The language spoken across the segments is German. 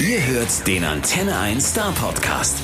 Ihr hört den Antenne 1 Star Podcast.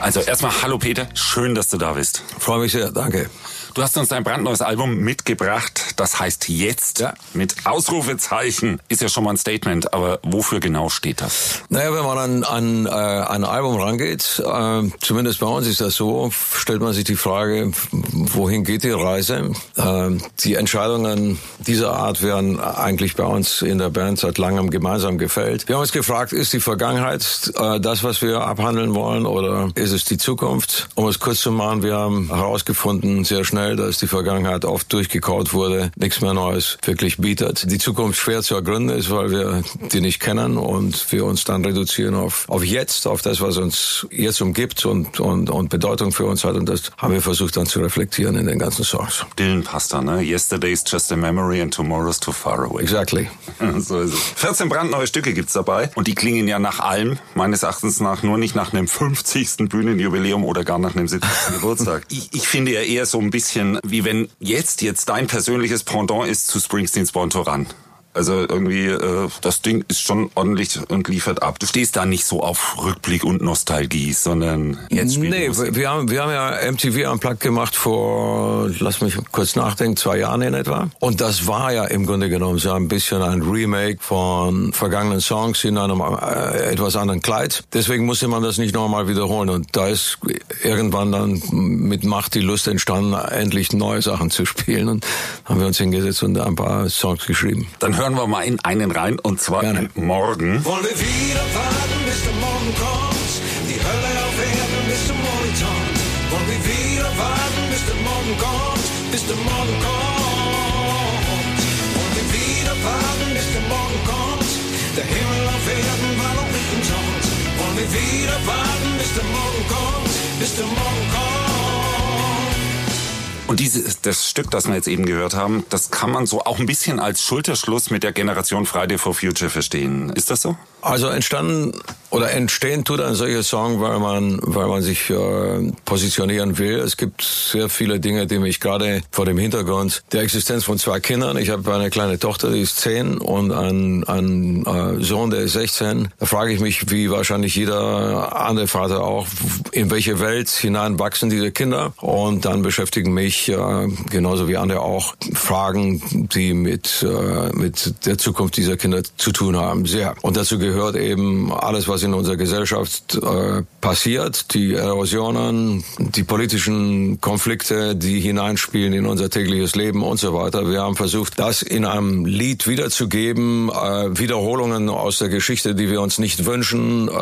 Also erstmal hallo Peter, schön, dass du da bist. Freue mich sehr, danke. Du hast uns dein brandneues Album mitgebracht, das heißt Jetzt Ja. mit Ausrufezeichen. Ist ja schon mal ein Statement, aber wofür genau steht das? Naja, wenn man an, an äh, ein Album rangeht, äh, zumindest bei uns ist das so, stellt man sich die Frage, wohin geht die Reise? Äh, die Entscheidungen dieser Art werden eigentlich bei uns in der Band seit langem gemeinsam gefällt. Wir haben uns gefragt, ist die Vergangenheit äh, das, was wir abhandeln wollen oder ist es die Zukunft? Um es kurz zu machen, wir haben herausgefunden sehr schnell, dass die Vergangenheit oft durchgekaut wurde, nichts mehr Neues wirklich bietet. Die Zukunft schwer zu ergründen ist, weil wir die nicht kennen und wir uns dann reduzieren auf, auf jetzt, auf das, was uns jetzt umgibt und, und, und Bedeutung für uns hat. Und das haben wir versucht dann zu reflektieren in den ganzen Songs. Dylan passt da, ne? Yesterday's just a memory and tomorrow's too far away. Exactly. so ist es. 14 brandneue Stücke gibt's dabei und die klingen ja nach allem, meines Erachtens nach, nur nicht nach einem 50. Bühnenjubiläum oder gar nach einem 70. Geburtstag. Ich, ich finde ja eher so ein bisschen, wie wenn jetzt, jetzt dein persönliches Pendant ist zu Springsteens Born to Run. Also irgendwie, äh, das Ding ist schon ordentlich und liefert ab. Du stehst da nicht so auf Rückblick und Nostalgie, sondern jetzt spielt Nee, Musik. wir haben, wir haben ja MTV Unplugged gemacht vor, lass mich kurz nachdenken, zwei Jahren in etwa. Und das war ja im Grunde genommen so ein bisschen ein Remake von vergangenen Songs in einem äh, etwas anderen Kleid. Deswegen musste man das nicht nochmal wiederholen. Und da ist irgendwann dann mit Macht die Lust entstanden, endlich neue Sachen zu spielen. Und haben wir uns hingesetzt und ein paar Songs geschrieben. Dann hören wir mal in einen rein und zwar Gerne. in morgen. Wollen wir wieder warten, bis der Morgen kommt? Die Hölle auf Erden bis zum Horizont. Wollen wir wieder warten, bis der Morgen kommt? Bis der Morgen kommt. Wollen wir wieder warten, bis der Morgen kommt? Der Himmel auf Erden war noch nicht im Tod. Wollen wir wieder warten, bis der Morgen kommt? Bis der Morgen kommt. Und dieses, das Stück, das wir jetzt eben gehört haben, das kann man so auch ein bisschen als Schulterschluss mit der Generation Friday for Future verstehen. Ist das so? Also entstanden oder entstehen tut ein solcher Song, weil man, weil man sich äh, positionieren will. Es gibt sehr viele Dinge, die mich gerade vor dem Hintergrund der Existenz von zwei Kindern, ich habe eine kleine Tochter, die ist zehn und einen, einen äh, Sohn, der ist 16. Da frage ich mich, wie wahrscheinlich jeder andere Vater auch, in welche Welt hineinwachsen diese Kinder. Und dann beschäftigen mich äh, genauso wie andere auch Fragen, die mit, äh, mit der Zukunft dieser Kinder zu tun haben. Sehr. Und dazu gehört eben alles, was in unserer Gesellschaft äh, passiert, die Erosionen, die politischen Konflikte, die hineinspielen in unser tägliches Leben und so weiter. Wir haben versucht, das in einem Lied wiederzugeben, äh, Wiederholungen aus der Geschichte, die wir uns nicht wünschen, äh,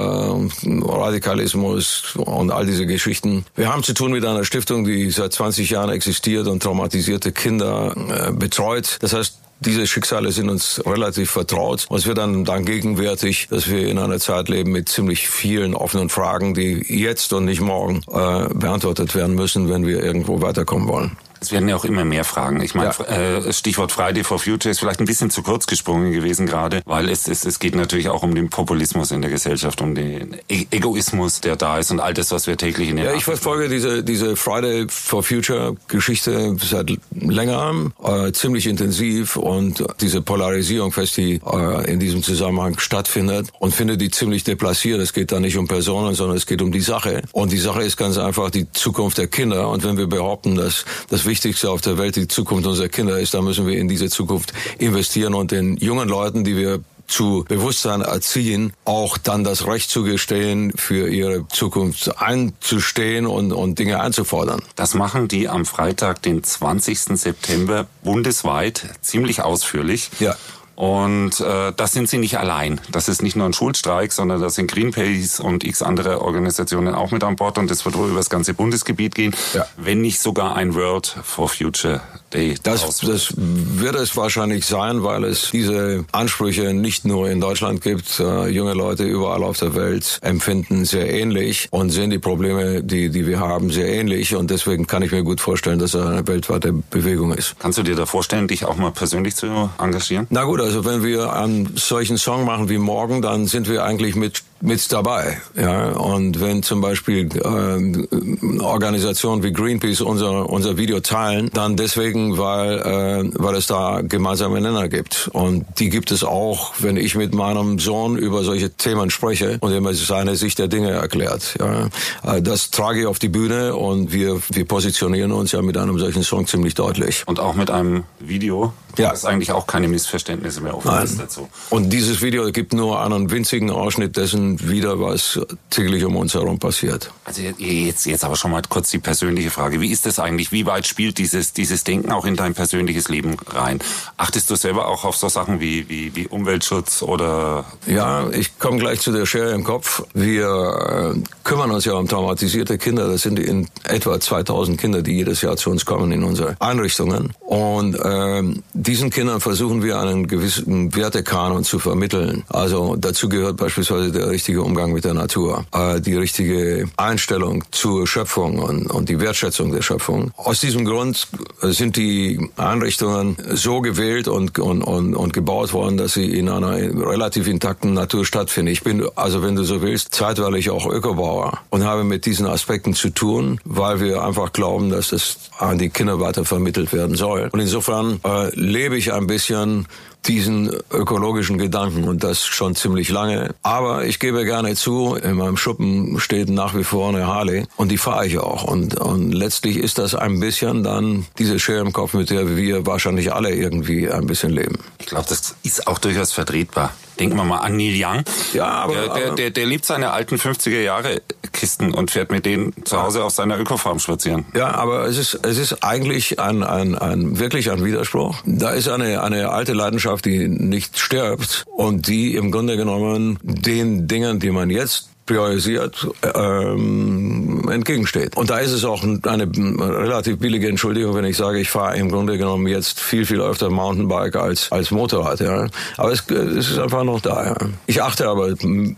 Radikalismus und all diese Geschichten. Wir haben zu tun mit einer Stiftung, die seit 20 Jahren existiert und traumatisierte Kinder äh, betreut. Das heißt, diese Schicksale sind uns relativ vertraut. Es wird dann, dann gegenwärtig, dass wir in einer Zeit leben mit ziemlich vielen offenen Fragen, die jetzt und nicht morgen äh, beantwortet werden müssen, wenn wir irgendwo weiterkommen wollen. Es werden ja auch immer mehr Fragen. Ich meine, Ja. äh, Stichwort Friday for Future ist vielleicht ein bisschen zu kurz gesprungen gewesen gerade, weil es, es, es geht natürlich auch um den Populismus in der Gesellschaft, um den e Egoismus, der da ist und all das, was wir täglich in den Ja, ich verfolge diese, diese Friday for Future Geschichte seit längerem, äh, ziemlich intensiv und diese Polarisierung fest, die äh, in diesem Zusammenhang stattfindet und finde die ziemlich deplassiert. Es geht da nicht um Personen, sondern es geht um die Sache. Und die Sache ist ganz einfach die Zukunft der Kinder. Und wenn wir behaupten, dass das Wichtigste auf der Welt die Zukunft unserer Kinder ist, dann müssen wir in diese Zukunft investieren und den jungen Leuten, die wir zu Bewusstsein erziehen, auch dann das Recht zugestehen, für ihre Zukunft einzustehen und, und Dinge einzufordern. Das machen die am Freitag, den 20. September bundesweit ziemlich ausführlich. Ja. Und äh, das sind sie nicht allein. Das ist nicht nur ein Schulstreik, sondern das sind Greenpeace und x andere Organisationen auch mit an Bord. Und das wird wohl über das ganze Bundesgebiet gehen, Ja. wenn nicht sogar ein World for Future Day. Das, das wird es wahrscheinlich sein, weil es diese Ansprüche nicht nur in Deutschland gibt. Äh, junge Leute überall auf der Welt empfinden sehr ähnlich und sehen die Probleme, die, die wir haben, sehr ähnlich. Und deswegen kann ich mir gut vorstellen, dass es eine weltweite Bewegung ist. Kannst du dir da vorstellen, dich auch mal persönlich zu engagieren? Na gut, also wenn wir einen solchen Song machen wie morgen, dann sind wir eigentlich mit mit dabei. Ja, und wenn zum Beispiel äh, Organisationen wie Greenpeace unser unser Video teilen, dann deswegen, weil äh, weil es da gemeinsame Nenner gibt. Und die gibt es auch, wenn ich mit meinem Sohn über solche Themen spreche und er mir seine Sicht der Dinge erklärt. Ja, äh, das trage ich auf die Bühne und wir wir positionieren uns ja mit einem solchen Song ziemlich deutlich. Und auch mit einem Video, Ja. das eigentlich auch keine Missverständnisse mehr Nein. dazu. Und dieses Video gibt nur einen winzigen Ausschnitt dessen wieder, was täglich um uns herum passiert. Also jetzt, jetzt aber schon mal kurz die persönliche Frage. Wie ist das eigentlich? Wie weit spielt dieses, dieses Denken auch in dein persönliches Leben rein? Achtest du selber auch auf so Sachen wie, wie, wie Umweltschutz oder Ja, ich komme gleich zu der Schere im Kopf. Wir äh, kümmern uns ja um traumatisierte Kinder. Das sind in etwa 2000 Kinder, die jedes Jahr zu uns kommen in unsere Einrichtungen. Und ähm, diesen Kindern versuchen wir einen gewissen Wertekanon zu vermitteln. Also dazu gehört beispielsweise der richtige Umgang mit der Natur, äh, die richtige Einstellung zur Schöpfung und, und die Wertschätzung der Schöpfung. Aus diesem Grund sind die Einrichtungen so gewählt und, und, und, und gebaut worden, dass sie in einer relativ intakten Natur stattfinden. Ich bin, also wenn du so willst, zeitweilig auch Ökobauer und habe mit diesen Aspekten zu tun, weil wir einfach glauben, dass es an die Kinder weiter vermittelt werden soll. Und insofern äh, lebe ich ein bisschen diesen ökologischen Gedanken und das schon ziemlich lange. Aber ich gebe gerne zu, in meinem Schuppen steht nach wie vor eine Harley und die fahre ich auch. Und, und letztlich ist das ein bisschen dann diese Schere im Kopf, mit der wir wahrscheinlich alle irgendwie ein bisschen leben. ich glaube, das ist auch durchaus vertretbar. Denken wir mal an Neil Young. Ja, aber- der, der, der, der liebt seine alten 50er Jahre Kisten und fährt mit denen zu Hause auf seiner Ökofarm spazieren. Ja, aber es ist, es ist eigentlich ein, ein, ein, wirklich ein Widerspruch. Da ist eine, eine alte Leidenschaft, die nicht stirbt und die im Grunde genommen den Dingen, die man jetzt priorisiert, ähm, entgegensteht. Und da ist es auch eine relativ billige Entschuldigung, wenn ich sage, ich fahre im Grunde genommen jetzt viel, viel öfter Mountainbike als, als Motorrad. Ja. Aber es, es ist einfach noch da. Ja. Ich achte aber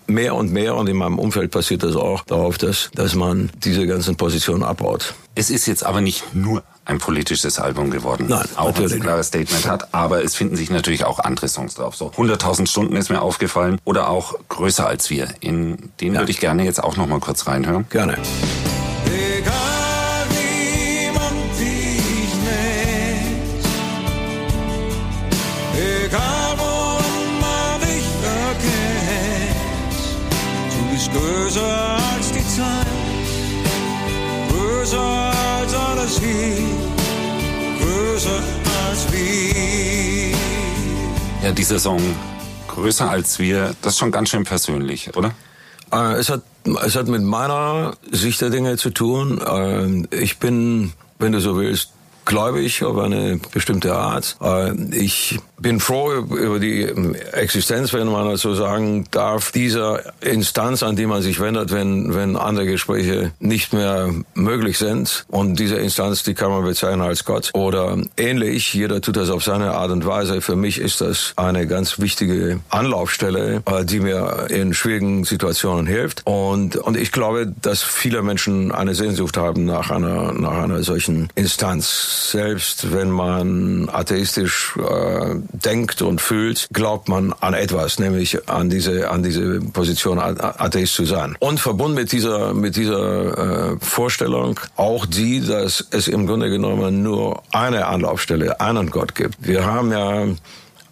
mehr und mehr, und in meinem Umfeld passiert das auch, darauf, dass, dass man diese ganzen Positionen abbaut. Es ist jetzt aber nicht nur ein politisches Album geworden. Nein, auch wenn es ein klares Statement hat. Aber es finden sich natürlich auch andere Songs drauf. So 100.000 Stunden ist mir aufgefallen. Oder auch Größer als wir. In den würde ich gerne jetzt auch noch mal kurz reinhören. Gerne. Egal wie man dich nennt, egal woran man dich erkennt, du bist größer größer als wir. Ja, dieser Song Größer als wir, das ist schon ganz schön persönlich, oder? Äh, es, hat, es hat mit meiner Sicht der Dinge zu tun. Äh, ich bin, wenn du so willst, gläubig auf eine bestimmte Art. Äh, ich bin froh über die Existenz, wenn man das so sagen darf, dieser Instanz, an die man sich wendet, wenn, wenn andere Gespräche nicht mehr möglich sind. Und diese Instanz, die kann man bezeichnen als Gott oder ähnlich. Jeder tut das auf seine Art und Weise. Für mich ist das eine ganz wichtige Anlaufstelle, äh, die mir in schwierigen Situationen hilft. Und, und ich glaube, dass viele Menschen eine Sehnsucht haben nach einer, nach einer solchen Instanz. Selbst wenn man atheistisch äh, denkt und fühlt, glaubt man an etwas, nämlich an diese, an diese Position, Atheist zu sein. Und verbunden mit dieser, mit dieser äh, Vorstellung auch die, dass es im Grunde genommen nur eine Anlaufstelle, einen Gott gibt. Wir haben ja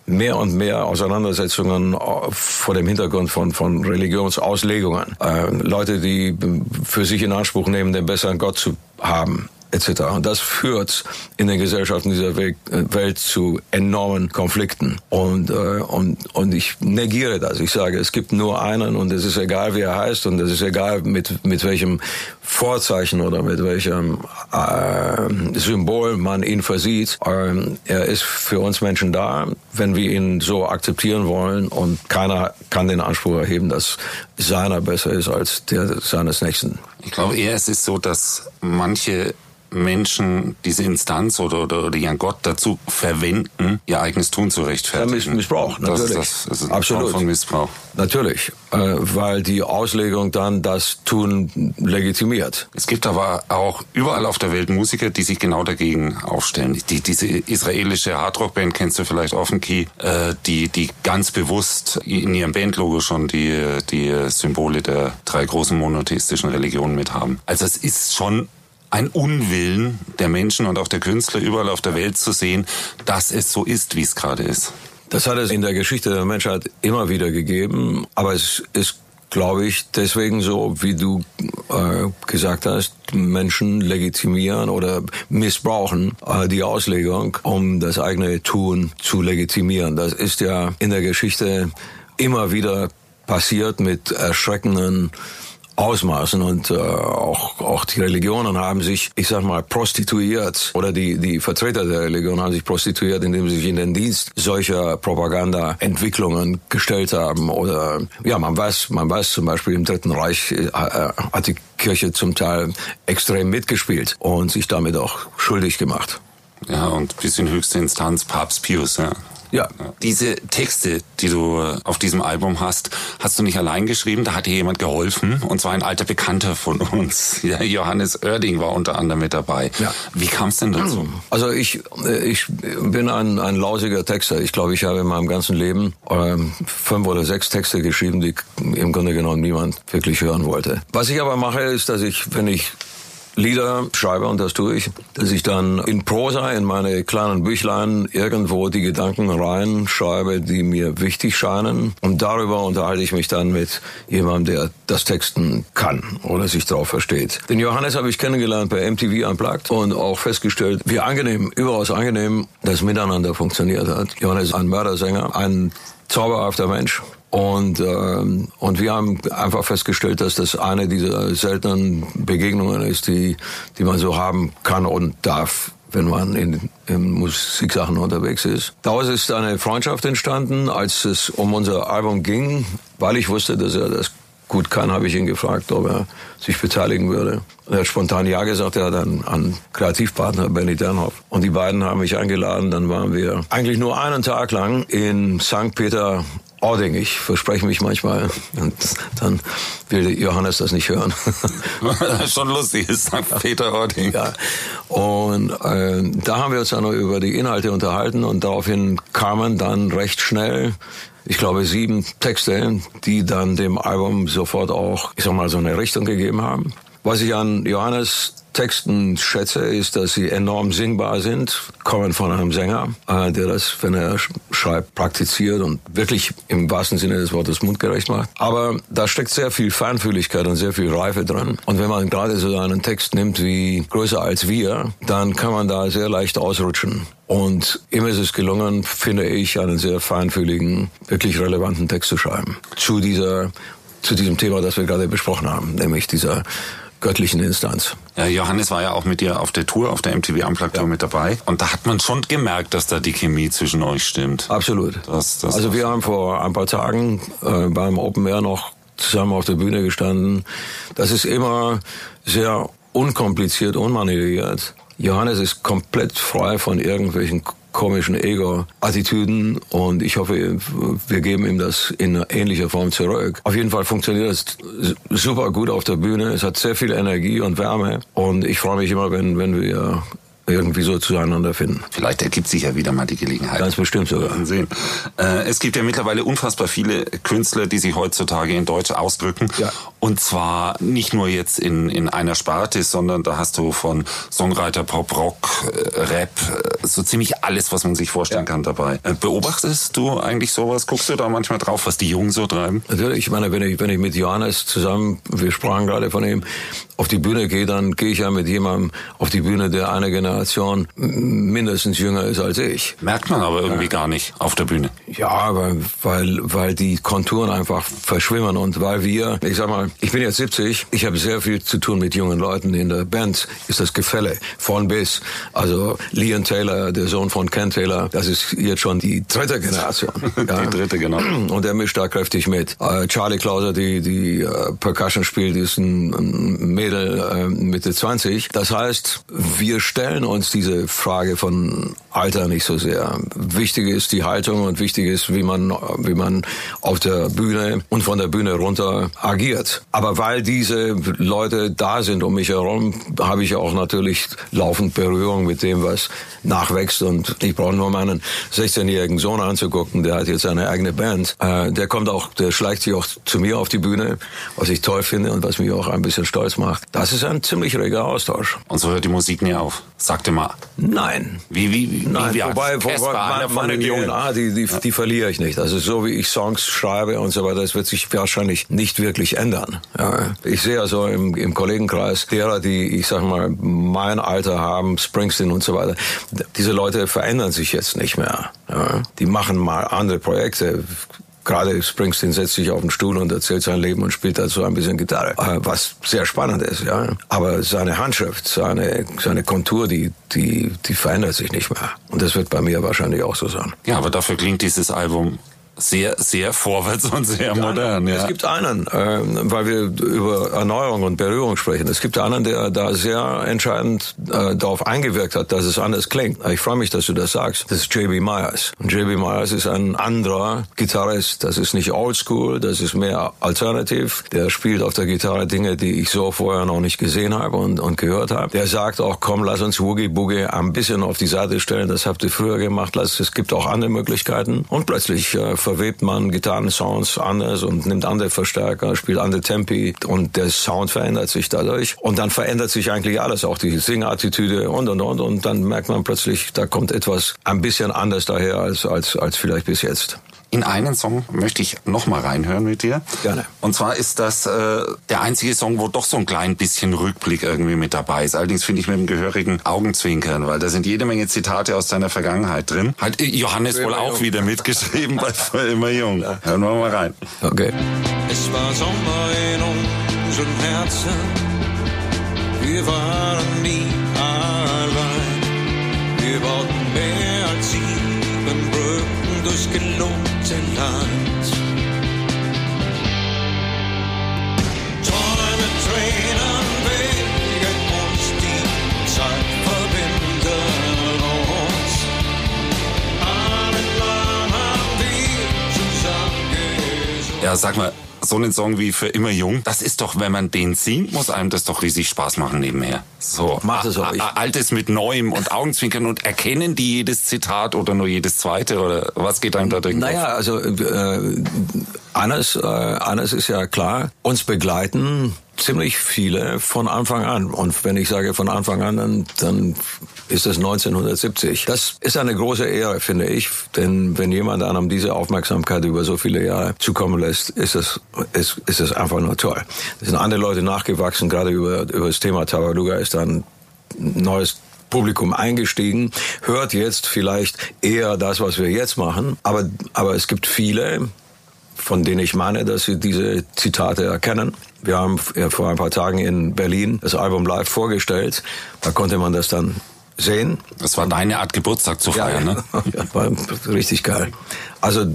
mehr und mehr Auseinandersetzungen vor dem Hintergrund von, von Religionsauslegungen. Äh, Leute, die für sich in Anspruch nehmen, den besseren Gott zu haben etc. Und das führt in den Gesellschaften dieser Welt, Welt zu enormen Konflikten. Und, äh, und, und ich negiere das. Ich sage, es gibt nur einen und es ist egal, wie er heißt und es ist egal, mit, mit welchem Vorzeichen oder mit welchem äh, Symbol man ihn versieht. Ähm, er ist für uns Menschen da, wenn wir ihn so akzeptieren wollen und keiner kann den Anspruch erheben, dass seiner besser ist als der seines Nächsten. Ich glaube eher, es ist so, dass manche Menschen diese Instanz oder, oder, oder ihren Gott dazu verwenden, ihr eigenes Tun zu rechtfertigen. Missbrauch, Das natürlich. ist, das, das ist Absolut. Von Missbrauch. Natürlich, äh, weil die Auslegung dann das Tun legitimiert. Es gibt aber auch überall auf der Welt Musiker, die sich genau dagegen aufstellen. Die, diese israelische Hardrock-Band kennst du vielleicht Offen Key, äh, die, die ganz bewusst in ihrem Bandlogo schon die, die Symbole der drei großen monotheistischen Religionen mit haben. Also es ist schon ein Unwillen der Menschen und auch der Künstler überall auf der Welt zu sehen, dass es so ist, wie es gerade ist. Das hat es in der Geschichte der Menschheit immer wieder gegeben, aber es ist, glaube ich, deswegen so, wie du äh, gesagt hast, Menschen legitimieren oder missbrauchen äh, die Auslegung, um das eigene Tun zu legitimieren. Das ist ja in der Geschichte immer wieder passiert mit erschreckenden Ausmaßen und äh, auch auch die Religionen haben sich, ich sag mal, prostituiert oder die die Vertreter der Religion haben sich prostituiert, indem sie sich in den Dienst solcher Propagandaentwicklungen gestellt haben oder ja, man weiß, man weiß zum Beispiel im Dritten Reich äh, äh, hat die Kirche zum Teil extrem mitgespielt und sich damit auch schuldig gemacht. Ja, und bis in höchste Instanz Papst Pius, ja. Ja. Diese Texte, die du äh, auf diesem Album hast, hast du nicht allein geschrieben, da hat dir jemand geholfen, und zwar ein alter Bekannter von uns. Ja, Johannes Oerding war unter anderem mit dabei. Ja. Wie kam es denn dazu? Also ich, äh, ich bin ein, ein lausiger Texter. Ich glaube, ich habe in meinem ganzen Leben ähm, fünf oder sechs Texte geschrieben, die im Grunde genommen niemand wirklich hören wollte. Was ich aber mache, ist, dass ich, wenn ich Lieder schreibe, und das tue ich, dass ich dann in Prosa, in meine kleinen Büchlein irgendwo die Gedanken reinschreibe, die mir wichtig scheinen. Und darüber unterhalte ich mich dann mit jemandem, der das Texten kann oder sich darauf versteht. Den Johannes habe ich kennengelernt bei MTV Unplugged und auch festgestellt, wie angenehm, überaus angenehm das Miteinander funktioniert hat. Johannes ist ein Mördersänger, ein zauberhafter Mensch. Und, ähm, und wir haben einfach festgestellt, dass das eine dieser seltenen Begegnungen ist, die, die man so haben kann und darf wenn man in, in Musiksachen unterwegs ist. Daraus ist eine Freundschaft entstanden, als es um unser Album ging, weil ich wusste, dass er das gut kann, habe ich ihn gefragt, ob er sich beteiligen würde. Er hat spontan Ja gesagt, er hat einen, einen Kreativpartner, Benny Dernhoff. Und die beiden haben mich eingeladen, dann waren wir eigentlich nur einen Tag lang in St. Peter Ording, ich verspreche mich manchmal und dann will Johannes das nicht hören. Schon lustig ist St. Peter Ording. Ja. Und äh, da haben wir uns dann noch über die Inhalte unterhalten und daraufhin kamen dann recht schnell, ich glaube, sieben Texte, die dann dem Album sofort auch, ich sag mal, so eine Richtung gegeben haben. Was ich an Johannes Texten schätze, ist, dass sie enorm singbar sind, kommen von einem Sänger, äh, der das, wenn er sch- schreibt, praktiziert und wirklich im wahrsten Sinne des Wortes mundgerecht macht. Aber da steckt sehr viel Feinfühligkeit und sehr viel Reife drin. Und wenn man gerade so einen Text nimmt wie Größer als wir, dann kann man da sehr leicht ausrutschen. Und ihm ist es gelungen, finde ich, einen sehr feinfühligen, wirklich relevanten Text zu schreiben. Zu dieser, zu diesem Thema, das wir gerade besprochen haben, nämlich dieser göttlichen Instanz. Ja, Johannes war ja auch mit dir auf der Tour, auf der MTV Unplugged Tour mit dabei. Und da hat man schon gemerkt, dass da die Chemie zwischen euch stimmt. Absolut. Das- das- also wir haben vor ein paar Tagen äh, beim Open Air noch zusammen auf der Bühne gestanden. Das ist immer sehr unkompliziert, unmanieriert. Johannes ist komplett frei von irgendwelchen komischen Ego-Attitüden und ich hoffe, wir geben ihm das in ähnlicher Form zurück. Auf jeden Fall funktioniert es super gut auf der Bühne. Es hat sehr viel Energie und Wärme und ich freue mich immer, wenn, wenn wir irgendwie so zueinander finden. Vielleicht ergibt sich ja wieder mal die Gelegenheit. Ganz bestimmt sogar. Mal sehen. Äh, es gibt ja mittlerweile unfassbar viele Künstler, die sich heutzutage in Deutsch ausdrücken. Ja. Und zwar nicht nur jetzt in, in einer Sparte, sondern da hast du von Songwriter, Pop, Rock, äh, Rap, äh, so ziemlich alles, was man sich vorstellen kann dabei. Äh, Beobachtest du eigentlich sowas? Guckst du da manchmal drauf, was die Jungen so treiben? Natürlich, ich meine, wenn ich, wenn ich mit Johannes zusammen, wir sprachen gerade von ihm, auf die Bühne gehe, dann gehe ich ja mit jemandem auf die Bühne, der eine Generation mindestens jünger ist als ich. Merkt man aber irgendwie gar nicht auf der Bühne. Ja, weil, weil, weil die Konturen einfach verschwimmen und weil wir, ich sag mal, ich bin jetzt 70, ich habe sehr viel zu tun mit jungen Leuten. In der Band ist das Gefälle von bis. Also Leon Taylor, der Sohn von Ken Taylor, das ist jetzt schon die dritte Generation. Ja. Die dritte, genau. Und der mischt da kräftig mit. Äh, Charlie Klauser, die, die äh, Percussion spielt, ist ein, ein Mädel äh, Mitte 20. Das heißt, wir stellen uns diese Frage von Alter nicht so sehr. Wichtig ist die Haltung und wichtig ist, wie man, wie man auf der Bühne und von der Bühne runter agiert. Aber weil diese Leute da sind um mich herum, habe ich auch natürlich laufend Berührung mit dem, was nachwächst. Und ich brauche nur meinen 16-jährigen Sohn anzugucken, der hat jetzt seine eigene Band. Äh, der kommt auch, der schleicht sich auch zu mir auf die Bühne, was ich toll finde und was mich auch ein bisschen stolz macht. Das ist ein ziemlich reger Austausch. Und so hört die Musik nie auf. Sagte mal. Nein. Wie, wie, wie, Nein, wie wobei, wobei einer meine. DNA, die, die, die verliere ich nicht. Also so wie ich Songs schreibe und so weiter, das wird sich wahrscheinlich nicht wirklich ändern. Ja. Ich sehe also im, im Kollegenkreis derer, die, ich sag mal, mein Alter haben, Springsteen und so weiter, diese Leute verändern sich jetzt nicht mehr. Ja. Die machen mal andere Projekte. Gerade Springsteen setzt sich auf den Stuhl und erzählt sein Leben und spielt dazu ein bisschen Gitarre, äh, was sehr spannend ist, ja. Aber seine Handschrift, seine, seine Kontur, die, die, die verändert sich nicht mehr. Und das wird bei mir wahrscheinlich auch so sein. Ja, aber dafür klingt dieses Album sehr, sehr vorwärts und sehr modern. Ja. Es gibt einen, äh, weil wir über Erneuerung und Berührung sprechen. Es gibt einen, der da sehr entscheidend äh, darauf eingewirkt hat, dass es anders klingt. Ich freue mich, dass du das sagst. Das ist J.B. Myers. Und J.B. Myers ist ein anderer Gitarrist. Das ist nicht Oldschool, das ist mehr Alternative. Der spielt auf der Gitarre Dinge, die ich so vorher noch nicht gesehen habe und, und gehört habe. Der sagt auch, komm, lass uns Woogie Boogie ein bisschen auf die Seite stellen. Das habt ihr früher gemacht. Lass, es gibt auch andere Möglichkeiten. Und plötzlich äh, verwebt man Gitarrensounds anders und nimmt andere Verstärker, spielt andere Tempi und der Sound verändert sich dadurch. Und dann verändert sich eigentlich alles, auch die Singattitüde und und und. Und dann merkt man plötzlich, da kommt etwas ein bisschen anders daher als, als, als vielleicht bis jetzt. In einen Song möchte ich noch mal reinhören mit dir. Gerne. Und zwar ist das äh, der einzige Song, wo doch so ein klein bisschen Rückblick irgendwie mit dabei ist. Allerdings finde ich mit dem gehörigen Augenzwinkern, weil da sind jede Menge Zitate aus deiner Vergangenheit drin. Hat Johannes wohl auch jung. wieder mitgeschrieben bei Für immer jung. Hören wir mal rein. Okay. Es war Sommer in unseren Herzen. Wir waren nie gelobte Land. Träume, Tränen, Wege uns die Zeit verbindet uns. Allen haben wir zusammen. Ja, sag mal, so einen Song wie Für immer jung, das ist doch, wenn man den singt, muss einem das doch riesig Spaß machen nebenher. So. Macht es auch. Altes mit Neuem und Augenzwinkern und erkennen die jedes Zitat oder nur jedes zweite oder was geht einem da Kopf? Naja, also äh, eines, äh, eines ist ja klar, uns begleiten ziemlich viele von Anfang an. Und wenn ich sage von Anfang an, dann, dann ist das 1970. Das ist eine große Ehre, finde ich. Denn wenn jemand einem diese Aufmerksamkeit über so viele Jahre zukommen lässt, ist es, ist, ist es einfach nur toll. Es sind andere Leute nachgewachsen, gerade über, über das Thema Tabaluga ist dann neues Publikum eingestiegen, hört jetzt vielleicht eher das, was wir jetzt machen. Aber, aber es gibt viele, von denen ich meine, dass sie diese Zitate erkennen. Wir haben äh, vor ein paar Tagen in Berlin das Album live vorgestellt. Da konnte man das dann sehen. Das war deine Art Geburtstag zu feiern, ne? ja, war richtig geil. Also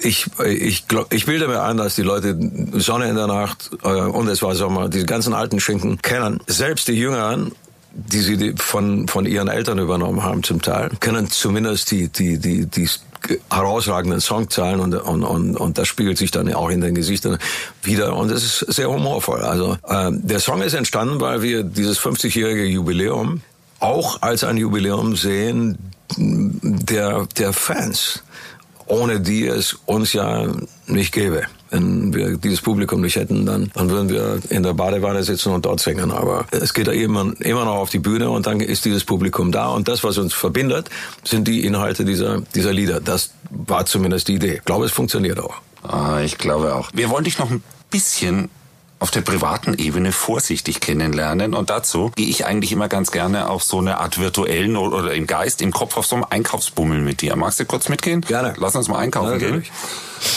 ich, ich, glaub, ich bilde mir ein, dass die Leute Sonne in der Nacht äh, und es war Sommer, diese ganzen alten Schinken kennen. Selbst die Jüngeren, die sie von, von ihren Eltern übernommen haben zum Teil, kennen zumindest die, die, die, die herausragenden Songzeilen und, und, und, und das spiegelt sich dann auch in den Gesichtern wieder und es ist sehr humorvoll. Also ähm, der Song ist entstanden, weil wir dieses 50-jährige Jubiläum auch als ein Jubiläum sehen der, der Fans, ohne die es uns ja nicht gäbe. Wenn wir dieses Publikum nicht hätten, dann, dann würden wir in der Badewanne sitzen und dort singen. Aber es geht ja immer, immer noch auf die Bühne und dann ist dieses Publikum da. Und das, was uns verbindet, sind die Inhalte dieser, dieser Lieder. Das war zumindest die Idee. Ich glaube, es funktioniert auch. Ah, ich glaube auch. Wir wollen dich noch ein bisschen auf der privaten Ebene vorsichtig kennenlernen. Und dazu gehe ich eigentlich immer ganz gerne auf so eine Art virtuellen oder im Geist, im Kopf auf so einem Einkaufsbummel mit dir. Magst du kurz mitgehen? Gerne. Lass uns mal einkaufen Ja, gehen.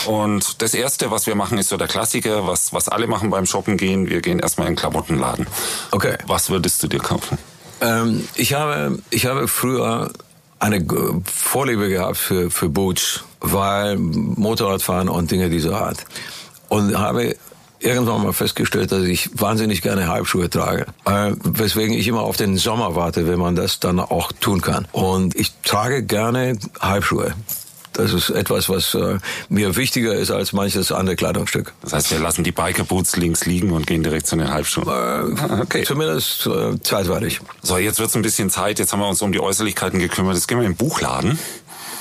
Und das erste, was wir machen, ist so der Klassiker, was, was alle machen beim Shoppen gehen. Wir gehen erstmal in den Klamottenladen. Okay. Was würdest du dir kaufen? Ähm, ich habe, ich habe früher eine Vorliebe gehabt für, für Boots, weil Motorradfahren und Dinge dieser Art. Und habe irgendwann mal festgestellt, dass ich wahnsinnig gerne Halbschuhe trage. Äh, weswegen ich immer auf den Sommer warte, wenn man das dann auch tun kann. Und ich trage gerne Halbschuhe. Das ist etwas, was äh, mir wichtiger ist als manches andere Kleidungsstück. Das heißt, wir lassen die Biker-Boots links liegen und gehen direkt zu den Halbschuhen. Äh, Okay. Zumindest äh, zeitweilig. So, jetzt wird's ein bisschen Zeit. Jetzt haben wir uns um die Äußerlichkeiten gekümmert. Jetzt gehen wir in den Buchladen.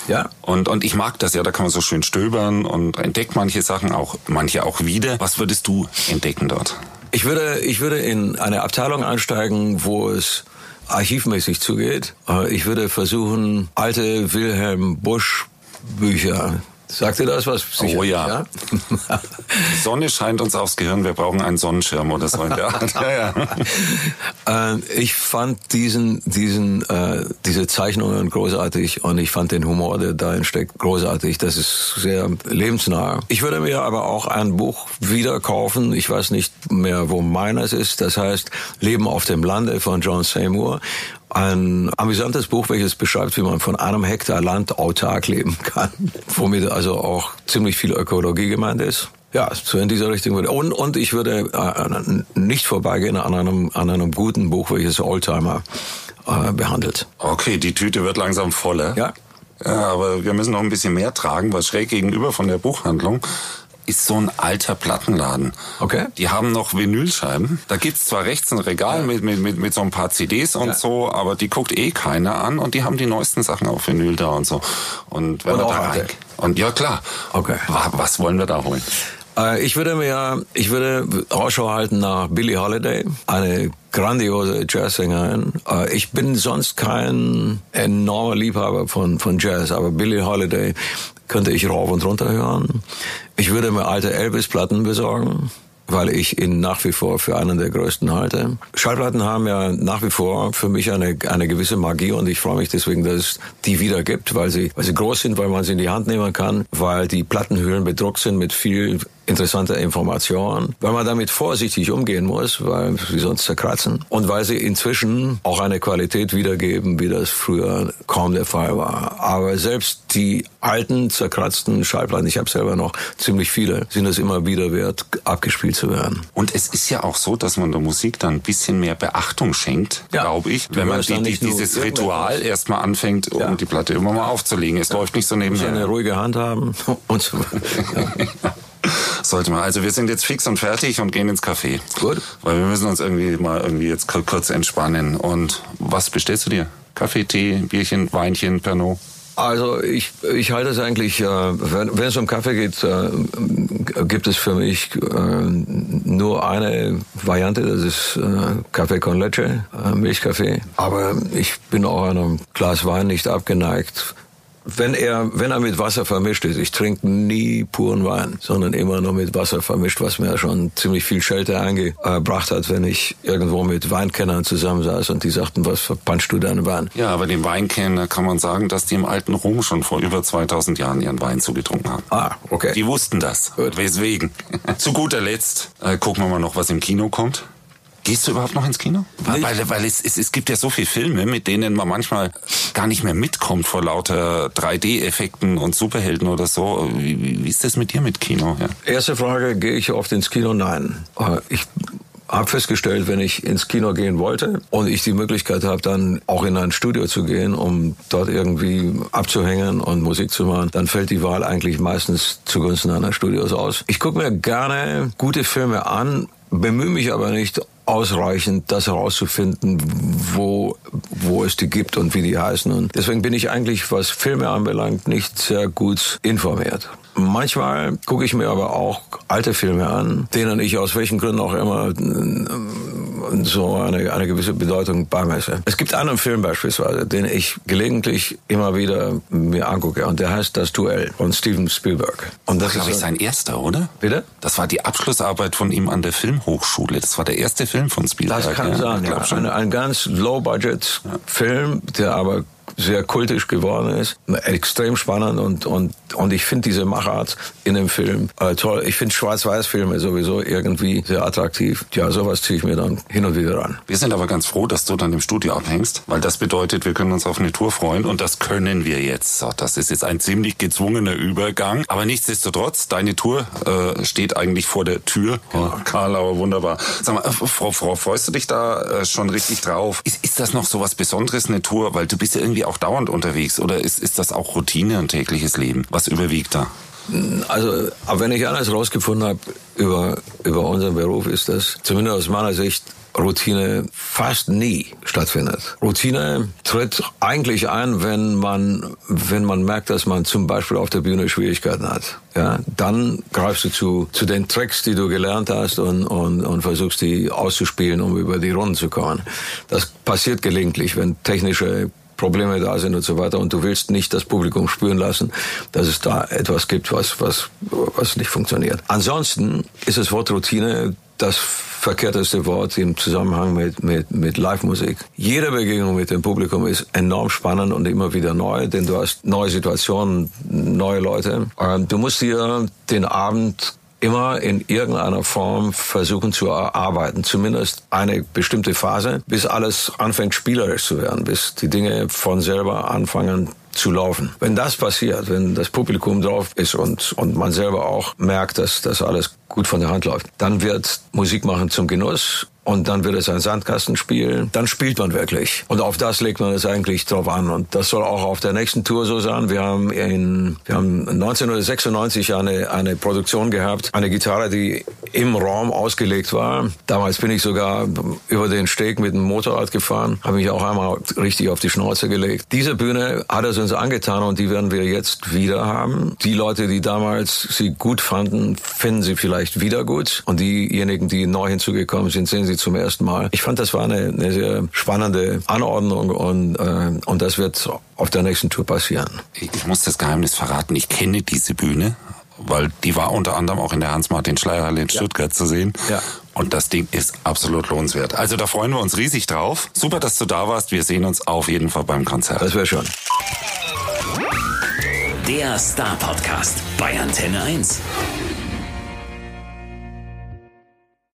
Ja. Und, und ich mag das ja, da kann man so schön stöbern und entdeckt manche Sachen, auch manche auch wieder. Was würdest du entdecken dort? Ich würde, ich würde in eine Abteilung einsteigen, wo es archivmäßig zugeht. Äh, Ich würde versuchen, alte Wilhelm Busch Bücher. Sagt ihr das was? Oh ja. Die Sonne scheint uns aufs Gehirn, wir brauchen einen Sonnenschirm oder so in der Art. Ja, ja. Äh, ich fand diesen, diesen, äh, diese Zeichnungen großartig und ich fand den Humor, der darin steckt, großartig. Das ist sehr lebensnah. Ich würde mir aber auch ein Buch wieder kaufen. Ich weiß nicht mehr, wo meines ist. Das heißt Leben auf dem Lande von John Seymour. Ein amüsantes Buch, welches beschreibt, wie man von einem Hektar Land autark leben kann. Womit also auch ziemlich viel Ökologie gemeint ist. Ja, so in dieser Richtung würde. Und, und ich würde äh, nicht vorbeigehen an einem, an einem guten Buch, welches Oldtimer äh, behandelt. Okay, die Tüte wird langsam voller. Ja. Ja, aber wir müssen noch ein bisschen mehr tragen, weil schräg gegenüber von der Buchhandlung ist so ein alter Plattenladen. Okay. Die haben noch Vinylscheiben. Da gibt's zwar rechts ein Regal mit, mit, mit, mit so ein paar CDs und Ja. so, aber die guckt eh keiner an und die haben die neuesten Sachen auf Vinyl da und so. Und wenn Und wir auch da rein- Und ja, klar. Okay. Wa- Was wollen wir da holen? Äh, ich würde mir, ich würde Ausschau halten nach Billie Holiday, eine grandiose Jazzsängerin. Äh, ich bin sonst kein enormer Liebhaber von, von Jazz, aber Billie Holiday könnte ich rauf und runter hören. Ich würde mir alte Elvis-Platten besorgen weil ich ihn nach wie vor für einen der größten halte. Schallplatten haben ja nach wie vor für mich eine, eine gewisse Magie und ich freue mich deswegen, dass es die wieder gibt, weil sie, weil sie groß sind, weil man sie in die Hand nehmen kann, weil die Plattenhüllen bedruckt sind mit viel interessanter Information, weil man damit vorsichtig umgehen muss, weil sie sonst zerkratzen und weil sie inzwischen auch eine Qualität wiedergeben, wie das früher kaum der Fall war. Aber selbst die alten, zerkratzten Schallplatten, ich habe selber noch ziemlich viele, sind es immer wieder wert, abgespielt zu werden. Und es ist ja auch so, dass man der Musik dann ein bisschen mehr Beachtung schenkt, Ja. glaube ich, wenn man die, die, dieses. Ritual erstmal anfängt, um Ja. die Platte immer mal aufzulegen. Es läuft nicht so Muss eine nebenher. ruhige Hand haben und so weiter. Sollte man. Also wir sind jetzt fix und fertig und gehen ins Café. Gut. Weil wir müssen uns irgendwie mal irgendwie jetzt kur- kurz entspannen. Und was bestellst du dir? Kaffee, Tee, Bierchen, Weinchen, Pernod? Also ich, ich halte es eigentlich, äh, wenn, wenn es um Kaffee geht, äh, gibt es für mich äh, nur eine Variante, das ist Kaffee con leche, Milchkaffee. Aber ich bin auch einem Glas Wein nicht abgeneigt. Wenn er, wenn er mit Wasser vermischt ist, ich trinke nie puren Wein, sondern immer nur mit Wasser vermischt, was mir schon ziemlich viel Schelte eingebracht hat, wenn ich irgendwo mit Weinkennern zusammensaß und die sagten, was verpanschst du deinen Wein? Ja, aber dem Weinkenner kann man sagen, dass die im alten Rom schon vor über 2000 Jahren ihren Wein zugetrunken haben. Ah, okay. Die wussten das. Gut. Weswegen. Zu guter Letzt äh, gucken wir mal noch, was im Kino kommt. Gehst du überhaupt noch ins Kino? Weil, weil, weil es, es, es gibt ja so viele Filme, mit denen man manchmal gar nicht mehr mitkommt vor lauter 3D-Effekten und Superhelden oder so. Wie, wie, wie ist das mit dir mit Kino? Ja? Erste Frage, gehe ich oft ins Kino? Nein. Ich habe festgestellt, wenn ich ins Kino gehen wollte und ich die Möglichkeit habe, dann auch in ein Studio zu gehen, um dort irgendwie abzuhängen und Musik zu machen, dann fällt die Wahl eigentlich meistens zugunsten einer Studios aus. Ich gucke mir gerne gute Filme an, bemühe mich aber nicht ausreichend, das herauszufinden, wo, wo es die gibt und wie die heißen. Und deswegen bin ich eigentlich, was Filme anbelangt, nicht sehr gut informiert. Manchmal gucke ich mir aber auch alte Filme an, denen ich aus welchen Gründen auch immer so eine, eine gewisse Bedeutung beimesse. Es gibt einen Film beispielsweise, den ich gelegentlich immer wieder mir angucke und der heißt Das Duell von Steven Spielberg. Und das, das ist, glaube ich, sein erster, oder? Bitte? Das war die Abschlussarbeit von ihm an der Filmhochschule. Das war der erste Film von Spielberg. Das kann ja, sein, ja. Ein, ein ganz low-budget-Film, der aber sehr kultisch geworden ist. Extrem spannend und, und, und ich finde diese Machart in dem Film äh, toll. Ich finde Schwarz-Weiß-Filme sowieso irgendwie sehr attraktiv. Ja, sowas ziehe ich mir dann hin und wieder an. Wir sind aber ganz froh, dass du dann im Studio abhängst, weil das bedeutet, wir können uns auf eine Tour freuen und das können wir jetzt. So, das ist jetzt ein ziemlich gezwungener Übergang, aber nichtsdestotrotz, deine Tour äh, steht eigentlich vor der Tür. Oh, Karlauer, wunderbar. Sag mal, äh, Frau, Frau, freust du dich da äh, schon richtig drauf? Ist, ist das noch so was Besonderes, eine Tour? Weil du bist ja irgendwie auch dauernd unterwegs oder ist, ist das auch Routine und tägliches Leben? Was überwiegt da? Also, aber wenn ich eines rausgefunden habe über, über unseren Beruf, ist das zumindest aus meiner Sicht Routine fast nie stattfindet. Routine tritt eigentlich ein, wenn man, wenn man merkt, dass man zum Beispiel auf der Bühne Schwierigkeiten hat. Ja, dann greifst du zu, zu den Tricks, die du gelernt hast und, und, und versuchst die auszuspielen, um über die Runden zu kommen. Das passiert gelegentlich, wenn technische Probleme da sind und so weiter und du willst nicht das Publikum spüren lassen, dass es da etwas gibt, was, was, was nicht funktioniert. Ansonsten ist das Wort Routine das verkehrteste Wort im Zusammenhang mit, mit, mit Live-Musik. Jede Begegnung mit dem Publikum ist enorm spannend und immer wieder neu, denn du hast neue Situationen, neue Leute. Du musst dir den Abend immer in irgendeiner Form versuchen zu erarbeiten, zumindest eine bestimmte Phase, bis alles anfängt spielerisch zu werden, bis die Dinge von selber anfangen zu laufen. Wenn das passiert, wenn das Publikum drauf ist und, und man selber auch merkt, dass das alles gut von der Hand läuft, dann wird Musik machen zum Genuss und dann wird es ein Sandkastenspiel, dann spielt man wirklich. Und auf das legt man es eigentlich drauf an. Und das soll auch auf der nächsten Tour so sein. Wir haben in, wir haben 1996 eine, eine Produktion gehabt, eine Gitarre, die im Raum ausgelegt war. Damals bin ich sogar über den Steg mit dem Motorrad gefahren, habe mich auch einmal richtig auf die Schnauze gelegt. Diese Bühne hat es uns angetan und die werden wir jetzt wieder haben. Die Leute, die damals sie gut fanden, finden sie vielleicht wieder gut. Und diejenigen, die neu hinzugekommen sind, sehen sie zum ersten Mal. Ich fand, das war eine, eine sehr spannende Anordnung und, äh, und das wird auf der nächsten Tour passieren. Ich muss das Geheimnis verraten. Ich kenne diese Bühne, weil die war unter anderem auch in der Hans-Martin-Schleierhalle in Stuttgart ja. zu sehen. Ja. Und das Ding ist absolut lohnenswert. Also da freuen wir uns riesig drauf. Super, dass du da warst. Wir sehen uns auf jeden Fall beim Konzert. Das wäre schon. Der Star Podcast bei Antenne 1.